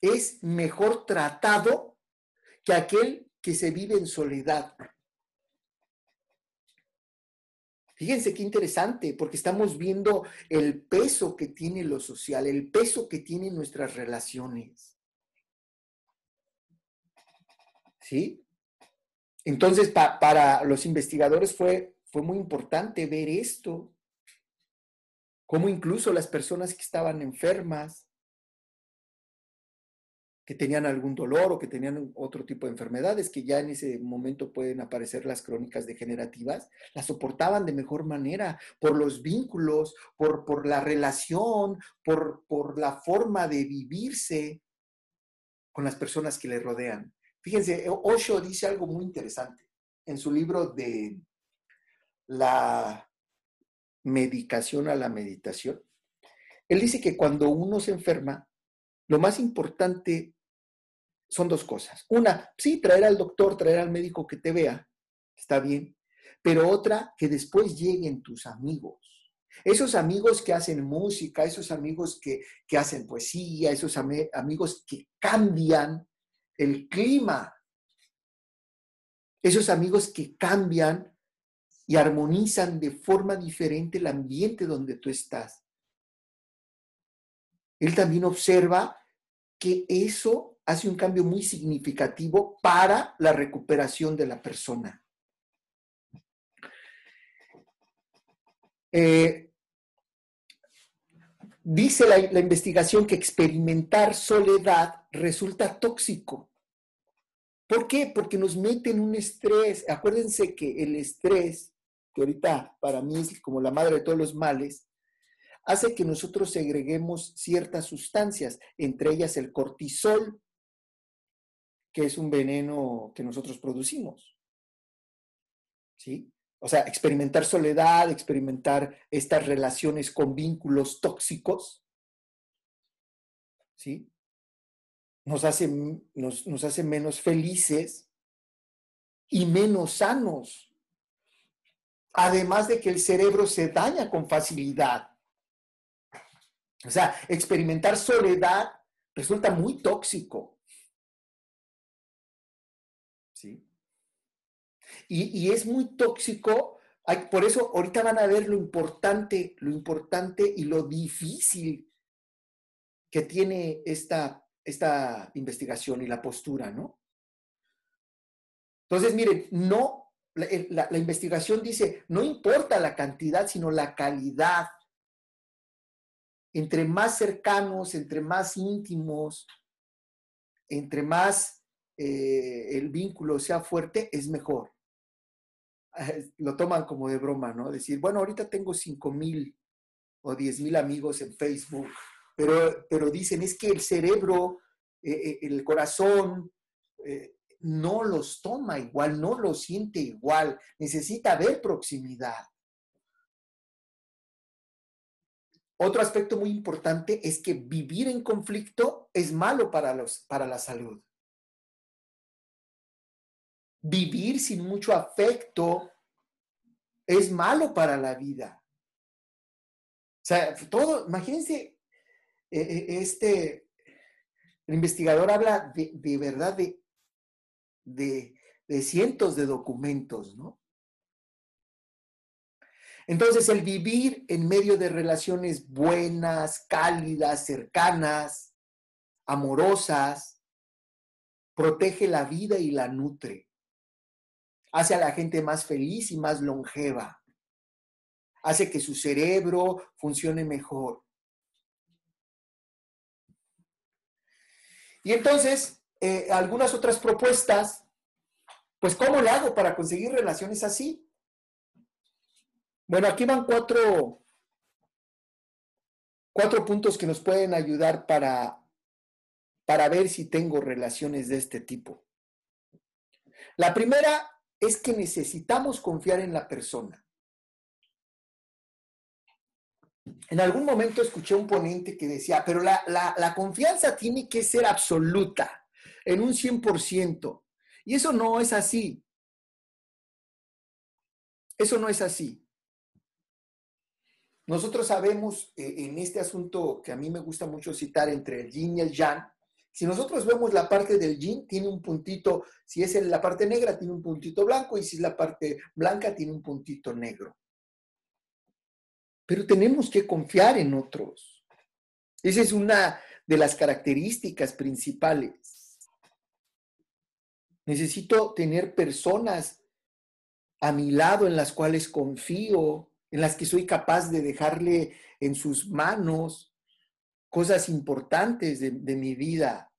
es mejor tratado que aquel que se vive en soledad. Fíjense qué interesante, porque estamos viendo el peso que tiene lo social, el peso que tienen nuestras relaciones. ¿Sí? Entonces, para los investigadores fue fue muy importante ver esto, cómo incluso las personas que estaban enfermas, que tenían algún dolor o que tenían otro tipo de enfermedades, que ya en ese momento pueden aparecer las crónicas degenerativas, las soportaban de mejor manera por los vínculos, por, por la relación, por, por la forma de vivirse con las personas que le rodean. Fíjense, Osho dice algo muy interesante en su libro de la medicación a la meditación. Él dice que cuando uno se enferma, lo más importante son dos cosas. Una, sí, traer al doctor, traer al médico que te vea, está bien, pero otra, que después lleguen tus amigos. Esos amigos que hacen música, esos amigos que, que hacen poesía, esos amigos que cambian el clima, esos amigos que cambian y armonizan de forma diferente el ambiente donde tú estás. Él también observa que eso hace un cambio muy significativo para la recuperación de la persona. Eh, dice la, investigación que experimentar soledad resulta tóxico. ¿Por qué? Porque nos mete en un estrés. Acuérdense que el estrés que ahorita para mí es como la madre de todos los males, hace que nosotros segreguemos ciertas sustancias, entre ellas el cortisol, que es un veneno que nosotros producimos. ¿Sí? O sea, experimentar soledad, experimentar estas relaciones con vínculos tóxicos, ¿sí? Nos hace, nos, nos hace menos felices y menos sanos. Además de que el cerebro se daña con facilidad. O sea, experimentar soledad resulta muy tóxico. ¿Sí? Y, es muy tóxico. Por eso ahorita van a ver lo importante, lo importante y lo difícil que tiene esta, esta investigación y la postura, ¿no? Entonces, miren, no la, investigación dice, no importa la cantidad, sino la calidad. Entre más cercanos, entre más íntimos, entre más eh, el vínculo sea fuerte, es mejor. *laughs* Lo toman como de broma, ¿no? Decir, bueno, ahorita tengo cinco mil o diez mil amigos en Facebook, pero, pero dicen, es que el cerebro, eh, eh, el corazón, no los toma igual, no los siente igual, necesita ver proximidad. Otro aspecto muy importante es que vivir en conflicto es malo para, los, para la salud. Vivir sin mucho afecto es malo para la vida. O sea, todo, imagínense, eh, eh, este, el investigador habla de, de verdad de de, cientos de documentos, ¿no? Entonces, el vivir en medio de relaciones buenas, cálidas, cercanas, amorosas, protege la vida y la nutre. Hace a la gente más feliz y más longeva. hace que su cerebro funcione mejor. Y entonces, eh, algunas otras propuestas, pues ¿cómo le hago para conseguir relaciones así? Bueno, aquí van cuatro, cuatro puntos que nos pueden ayudar para, para ver si tengo relaciones de este tipo. La primera es que necesitamos confiar en la persona. En algún momento escuché un ponente que decía, pero la, confianza tiene que ser absoluta, en un 100%. Y eso no es así. Eso no es así. Nosotros sabemos eh, en este asunto que a mí me gusta mucho citar entre el yin y el yang, si nosotros vemos la parte del yin, tiene un puntito, si es la parte negra, tiene un puntito blanco, y si es la parte blanca, tiene un puntito negro. Pero tenemos que confiar en otros. Esa es una de las características principales. Necesito tener personas a mi lado en las cuales confío, en las que soy capaz de dejarle en sus manos cosas importantes de, mi vida.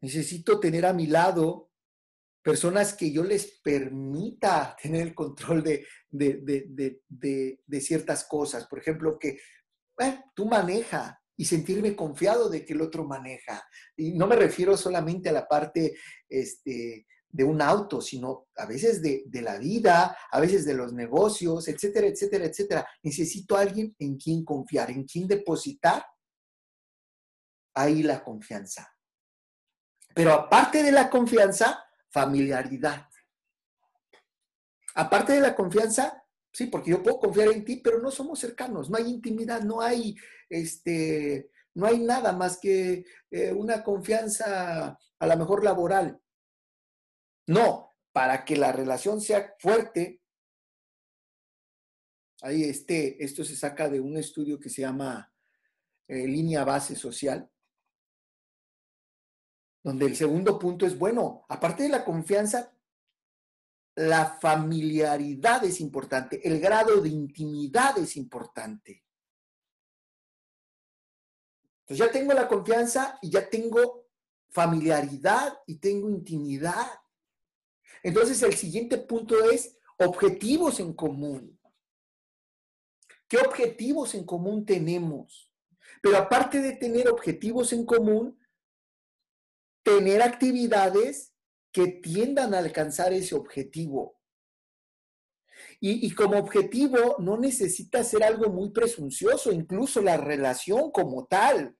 Necesito tener a mi lado personas que yo les permita *laughs* tener el control de, ciertas cosas. Por ejemplo, que tú maneja y sentirme confiado de que el otro maneja. Y no me refiero solamente a la parte este, de un auto, sino a veces de, la vida, a veces de los negocios, etcétera, etcétera, etcétera. Necesito alguien en quien confiar, en quien depositar ahí la confianza. Pero aparte de la confianza, familiaridad. Aparte de la confianza, sí, porque yo puedo confiar en ti, pero no somos cercanos, no hay intimidad, no hay, este, no hay nada más que eh, una confianza a lo mejor laboral. No, para que la relación sea fuerte, ahí este, esto se saca de un estudio que se llama eh, línea base social, donde el segundo punto es, bueno, aparte de la confianza, la familiaridad es importante, el grado de intimidad es importante. Entonces ya tengo la confianza y ya tengo familiaridad y tengo intimidad. Entonces el siguiente punto es objetivos en común. ¿Qué objetivos en común tenemos? Pero aparte de tener objetivos en común, tener actividades que tiendan a alcanzar ese objetivo. Y, como objetivo no necesita ser algo muy presuncioso, incluso la relación como tal.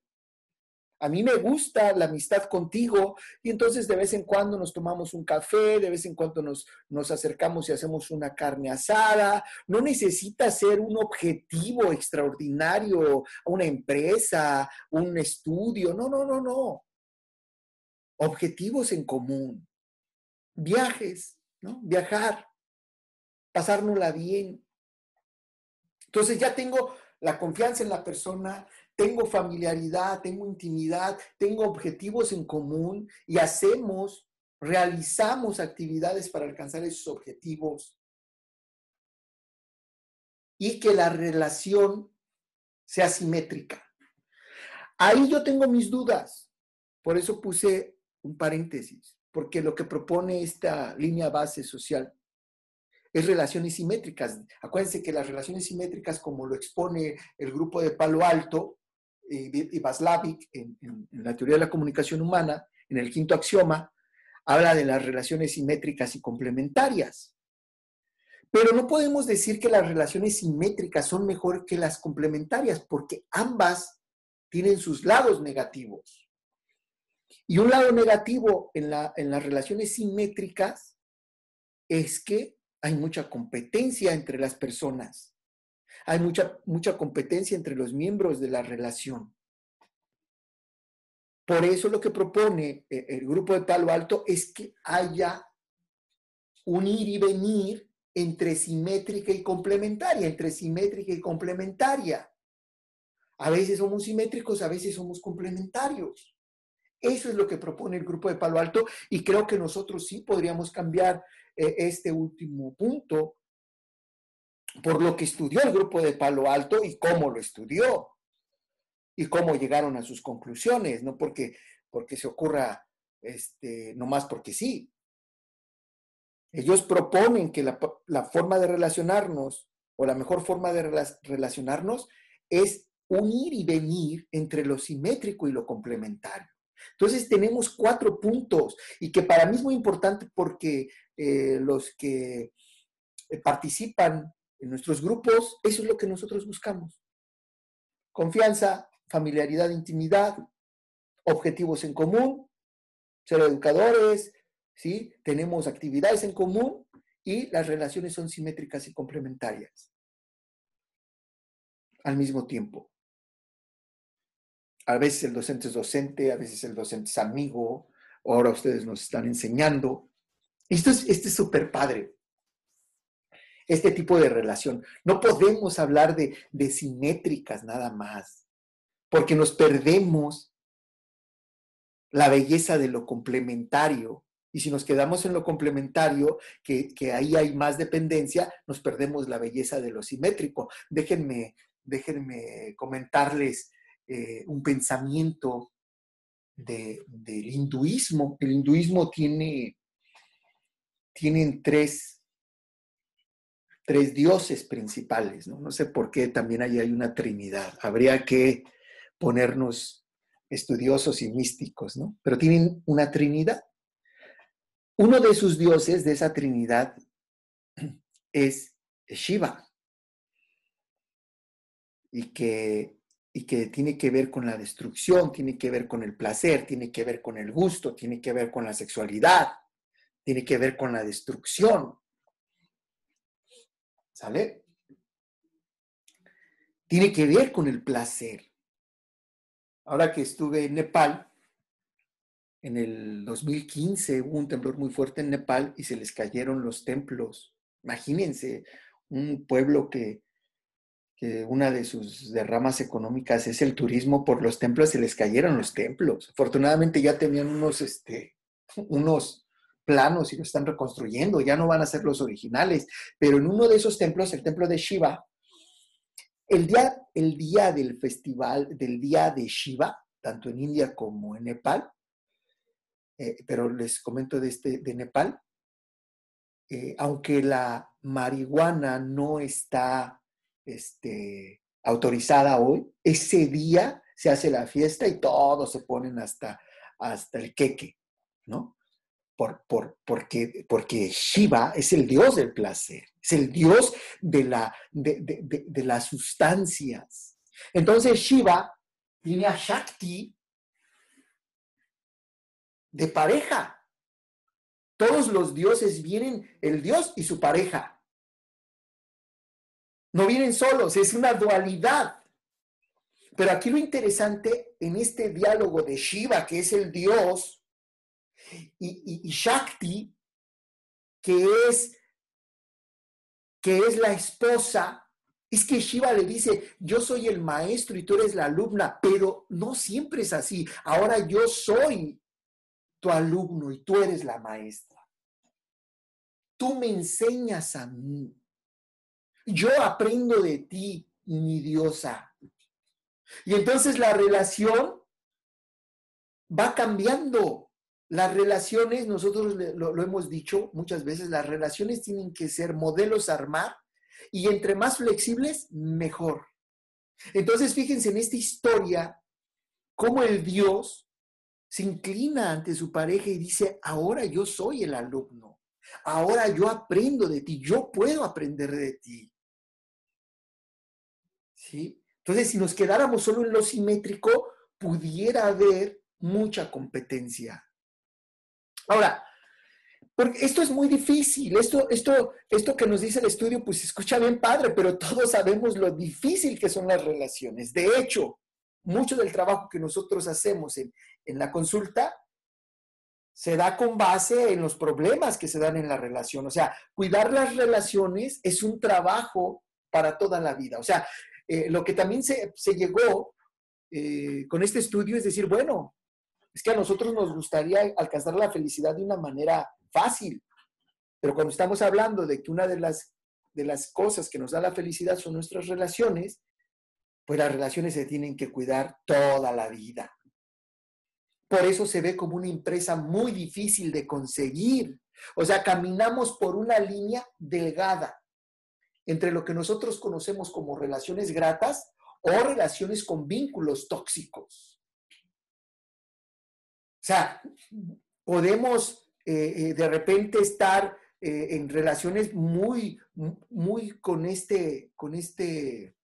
A mí me gusta la amistad contigo y entonces de vez en cuando nos tomamos un café, de vez en cuando nos, nos acercamos y hacemos una carne asada. No necesita ser un objetivo extraordinario, una empresa, un estudio. No, no, no, no objetivos en común, viajes, ¿no? Viajar, pasárnosla bien. Entonces ya tengo la confianza en la persona, tengo familiaridad, tengo intimidad, tengo objetivos en común y hacemos, realizamos actividades para alcanzar esos objetivos. Y que la relación sea simétrica. Ahí yo tengo mis dudas. Por eso puse un paréntesis, porque lo que propone esta línea base social es relaciones simétricas. Acuérdense que las relaciones simétricas, como lo expone el grupo de Palo Alto y Vaslavic en, en, la teoría de la comunicación humana, en el quinto axioma, habla de las relaciones simétricas y complementarias. Pero no podemos decir que las relaciones simétricas son mejor que las complementarias, porque ambas tienen sus lados negativos. Y un lado negativo en, las relaciones simétricas es que hay mucha competencia entre las personas. Hay mucha, mucha competencia entre los miembros de la relación. Por eso lo que propone eh, el grupo de Palo Alto es que haya un ir y venir entre simétrica y complementaria, entre simétrica y complementaria. A veces somos simétricos, a veces somos complementarios. Eso es lo que propone el grupo de Palo Alto y creo que nosotros sí podríamos cambiar eh, este último punto por lo que estudió el grupo de Palo Alto y cómo lo estudió y cómo llegaron a sus conclusiones, no porque, porque se ocurra este, nomás porque sí. Ellos proponen que la, la forma de relacionarnos o la mejor forma de relacionarnos es unir y venir entre lo simétrico y lo complementario. Entonces tenemos cuatro puntos y que para mí es muy importante porque eh, los que eh, participan en nuestros grupos, eso es lo que nosotros buscamos. Confianza, familiaridad, intimidad, objetivos en común, ser educadores, ¿sí? Tenemos actividades en común y las relaciones son simétricas y complementarias al mismo tiempo. A veces el docente es docente, a veces el docente es amigo, ahora ustedes nos están enseñando. Esto es este súper padre, este tipo de relación. No podemos hablar de, de simétricas nada más, porque nos perdemos la belleza de lo complementario. Y si nos quedamos en lo complementario, que, que, ahí hay más dependencia, nos perdemos la belleza de lo simétrico. Déjenme, déjenme comentarles eh, un pensamiento del hinduismo. El hinduismo tiene, tienen tres, tres dioses principales, ¿no? No sé por qué también ahí hay una trinidad. Habría que ponernos estudiosos y místicos, ¿no? Pero tienen una trinidad. Uno de sus dioses de esa trinidad es Shiva. Y que y que tiene que ver con la destrucción, tiene que ver con el placer, tiene que ver con el gusto, tiene que ver con la sexualidad, tiene que ver con la destrucción. ¿Sale? Tiene que ver con el placer. Ahora que estuve en Nepal, en el 2015 hubo un temblor muy fuerte en Nepal y se les cayeron los templos. Imagínense, un pueblo que una de sus derramas económicas es el turismo por los templos, se les cayeron los templos. Afortunadamente ya tenían unos, este, unos planos y lo están reconstruyendo, ya no van a ser los originales, pero en uno de esos templos, el templo de Shiva, el día, el día del festival, del día de Shiva, tanto en India como en Nepal, eh, pero les comento de, este, de Nepal, eh, aunque la marihuana no está este, autorizada hoy, ese día se hace la fiesta y todos se ponen hasta, hasta el queque, ¿no? Por, por, porque, porque Shiva es el dios del placer, es el dios de, la, de, de, de las sustancias. Entonces Shiva tiene a Shakti de pareja. Todos los dioses vienen, el dios y su pareja. No vienen solos, es una dualidad. Pero aquí lo interesante en este diálogo de Shiva, que es el dios, y, Shakti, que es, que es la esposa, es que Shiva le dice, yo soy el maestro y tú eres la alumna, pero no siempre es así. Ahora yo soy tu alumno y tú eres la maestra. Tú me enseñas a mí. Yo aprendo de ti, mi diosa. Y entonces la relación va cambiando. Las relaciones, nosotros lo, hemos dicho muchas veces, las relaciones tienen que ser modelos a armar y entre más flexibles, mejor. Entonces, fíjense en esta historia, cómo el Dios se inclina ante su pareja y dice, ahora yo soy el alumno, ahora yo aprendo de ti, yo puedo aprender de ti. Entonces, si nos quedáramos solo en lo simétrico, pudiera haber mucha competencia. Ahora, porque esto es muy difícil, esto, esto, esto que nos dice el estudio, pues escucha bien padre, pero *laughs* todos sabemos lo difícil que son las relaciones. De hecho, mucho del trabajo que nosotros hacemos en, en la consulta se da con base en los problemas que se dan en la relación. O sea, cuidar las relaciones es un trabajo para toda la vida. O sea, eh, lo que también se, llegó eh, con este estudio es decir, bueno, es que a nosotros nos gustaría alcanzar la felicidad de una manera fácil, pero cuando estamos hablando de que una de las de las cosas que nos da la felicidad son nuestras relaciones, pues las relaciones se tienen que cuidar toda la vida. Por eso se ve como una empresa muy difícil de conseguir. O sea, caminamos por una línea delgada entre lo que nosotros conocemos como relaciones gratas o relaciones con vínculos tóxicos. O sea, podemos eh, eh, de repente estar eh, en relaciones muy, muy con este, con este,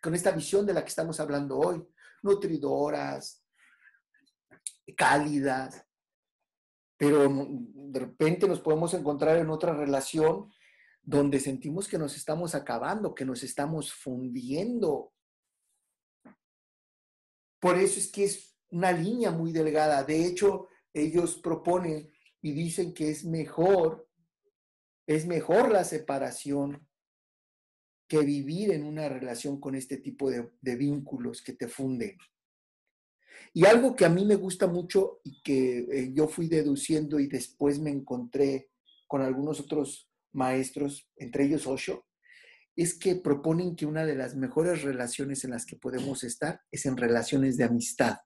con esta visión de la que estamos hablando hoy, nutridoras, cálidas, pero de repente nos podemos encontrar en otra relación donde sentimos que nos estamos acabando, que nos estamos fundiendo. Por eso es que es una línea muy delgada. De hecho, ellos proponen y dicen que es mejor, es mejor la separación que vivir en una relación con este tipo de, vínculos que te funden. Y algo que a mí me gusta mucho y que eh, yo fui deduciendo y después me encontré con algunos otros maestros, entre ellos Osho, es que proponen que una de las mejores relaciones en las que podemos estar es en relaciones de amistad.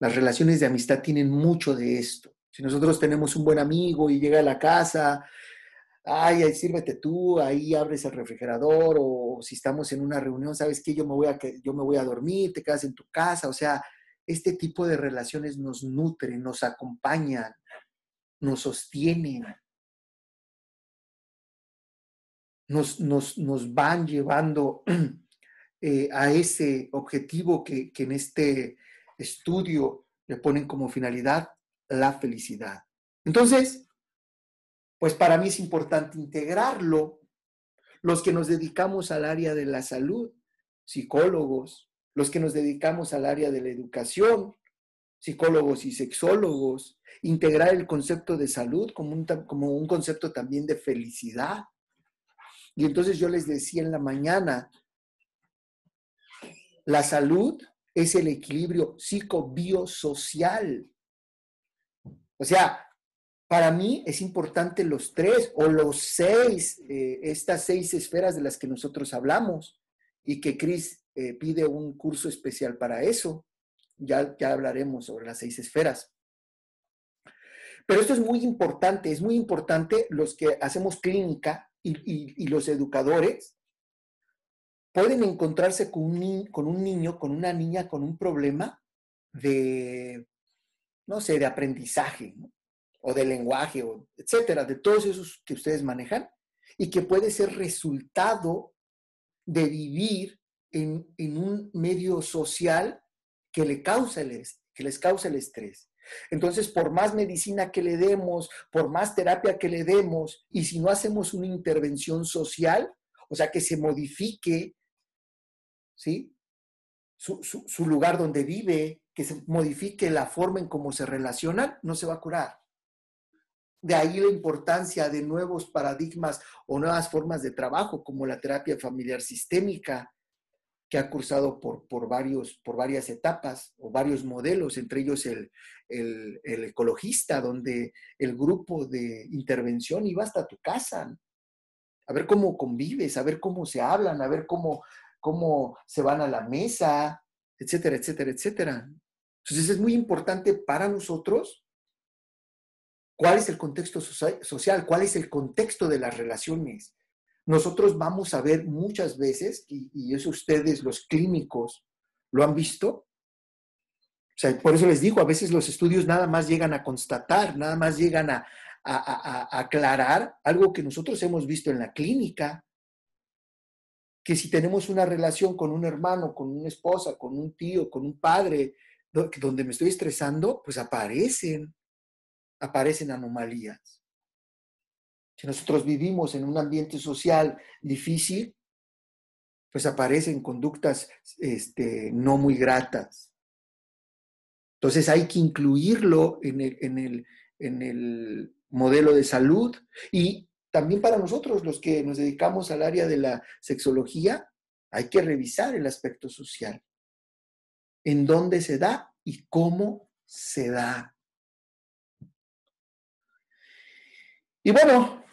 Las relaciones de amistad tienen mucho de esto. Si nosotros tenemos un buen amigo y llega a la casa, ay, sírvete tú, ahí abres el refrigerador, o si estamos en una reunión, ¿sabes qué? Yo me voy a, yo me voy a dormir, te quedas en tu casa. O sea, este tipo de relaciones nos nutren, nos acompañan, nos sostienen, nos, nos, nos van llevando *clears throat* eh, a ese objetivo que, que en este estudio le ponen como finalidad la felicidad. Entonces, pues para mí es importante integrarlo. Los que nos dedicamos al área de la salud, psicólogos, los que nos dedicamos al área de la educación, psicólogos y sexólogos, integrar el concepto de salud como un, como un concepto también de felicidad. Y entonces yo les decía en la mañana, la salud es el equilibrio psicobiosocial. O sea, para mí es importante los tres o los seis, eh, estas seis esferas de las que nosotros hablamos y que Cris eh, pide un curso especial para eso. Ya, ya hablaremos sobre las seis esferas. Pero esto es muy importante, es muy importante los que hacemos clínica y los educadores, pueden encontrarse con un, con un niño, con una niña con un problema de, no sé, de aprendizaje, o de lenguaje, o etcétera, de todos esos que ustedes manejan, y que puede ser resultado de vivir en, un medio social que, le causa que les causa el estrés. Entonces, por más medicina que le demos, por más terapia que le demos, y si no hacemos una intervención social, o sea, que se modifique ¿sí? Su, lugar donde vive, que se modifique la forma en cómo se relacionan, no se va a curar. De ahí la importancia de nuevos paradigmas o nuevas formas de trabajo, como la terapia familiar sistémica, que ha cursado por, por, varios, por varias etapas o varios modelos, entre ellos el, el, ecologista, donde el grupo de intervención iba hasta tu casa, a ver cómo convives, a ver cómo se hablan, a ver cómo cómo se van a la mesa, etcétera, etcétera, etcétera. Entonces es muy importante para nosotros cuál es el contexto social, cuál es el contexto de las relaciones. Nosotros vamos a ver muchas veces, y, eso ustedes los clínicos lo han visto, o sea, por eso les digo, a veces los estudios nada más llegan a constatar, nada más llegan a, a, aclarar algo que nosotros hemos visto en la clínica, que si tenemos una relación con un hermano, con una esposa, con un tío, con un padre, donde me estoy estresando, pues aparecen, aparecen anomalías. Si nosotros vivimos en un ambiente social difícil, pues aparecen conductas este, no muy gratas. Entonces hay que incluirlo en el, modelo de salud y también para nosotros, los que nos dedicamos al área de la sexología, hay que revisar el aspecto social. En dónde se da y cómo se da. Y bueno,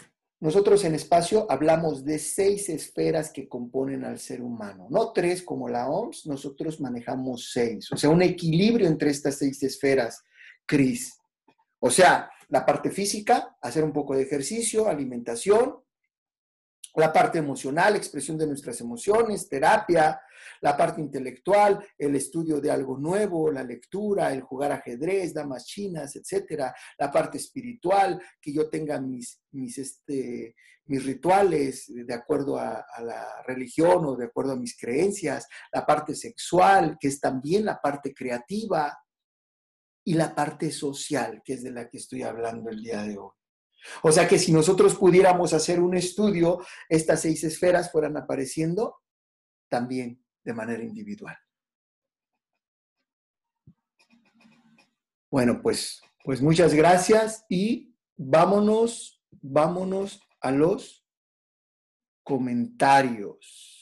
nosotros en espacio hablamos de seis esferas que componen al ser humano, no tres como la OMS, nosotros manejamos seis, o sea, un equilibrio entre estas seis esferas, Cris. O sea, la parte física, hacer un poco de ejercicio, alimentación, la parte emocional, expresión de nuestras emociones, terapia, la parte intelectual, el estudio de algo nuevo, la lectura, el jugar ajedrez, damas chinas, etcétera, la parte espiritual, que yo tenga mis, mis, este, mis rituales de acuerdo a, a la religión o de acuerdo a mis creencias, la parte sexual, que es también la parte creativa, y la parte social, que es de la que estoy hablando el día de hoy. O sea que si nosotros pudiéramos hacer un estudio, estas seis esferas fueran apareciendo también de manera individual. Bueno, pues, pues muchas gracias y vámonos, vámonos a los comentarios.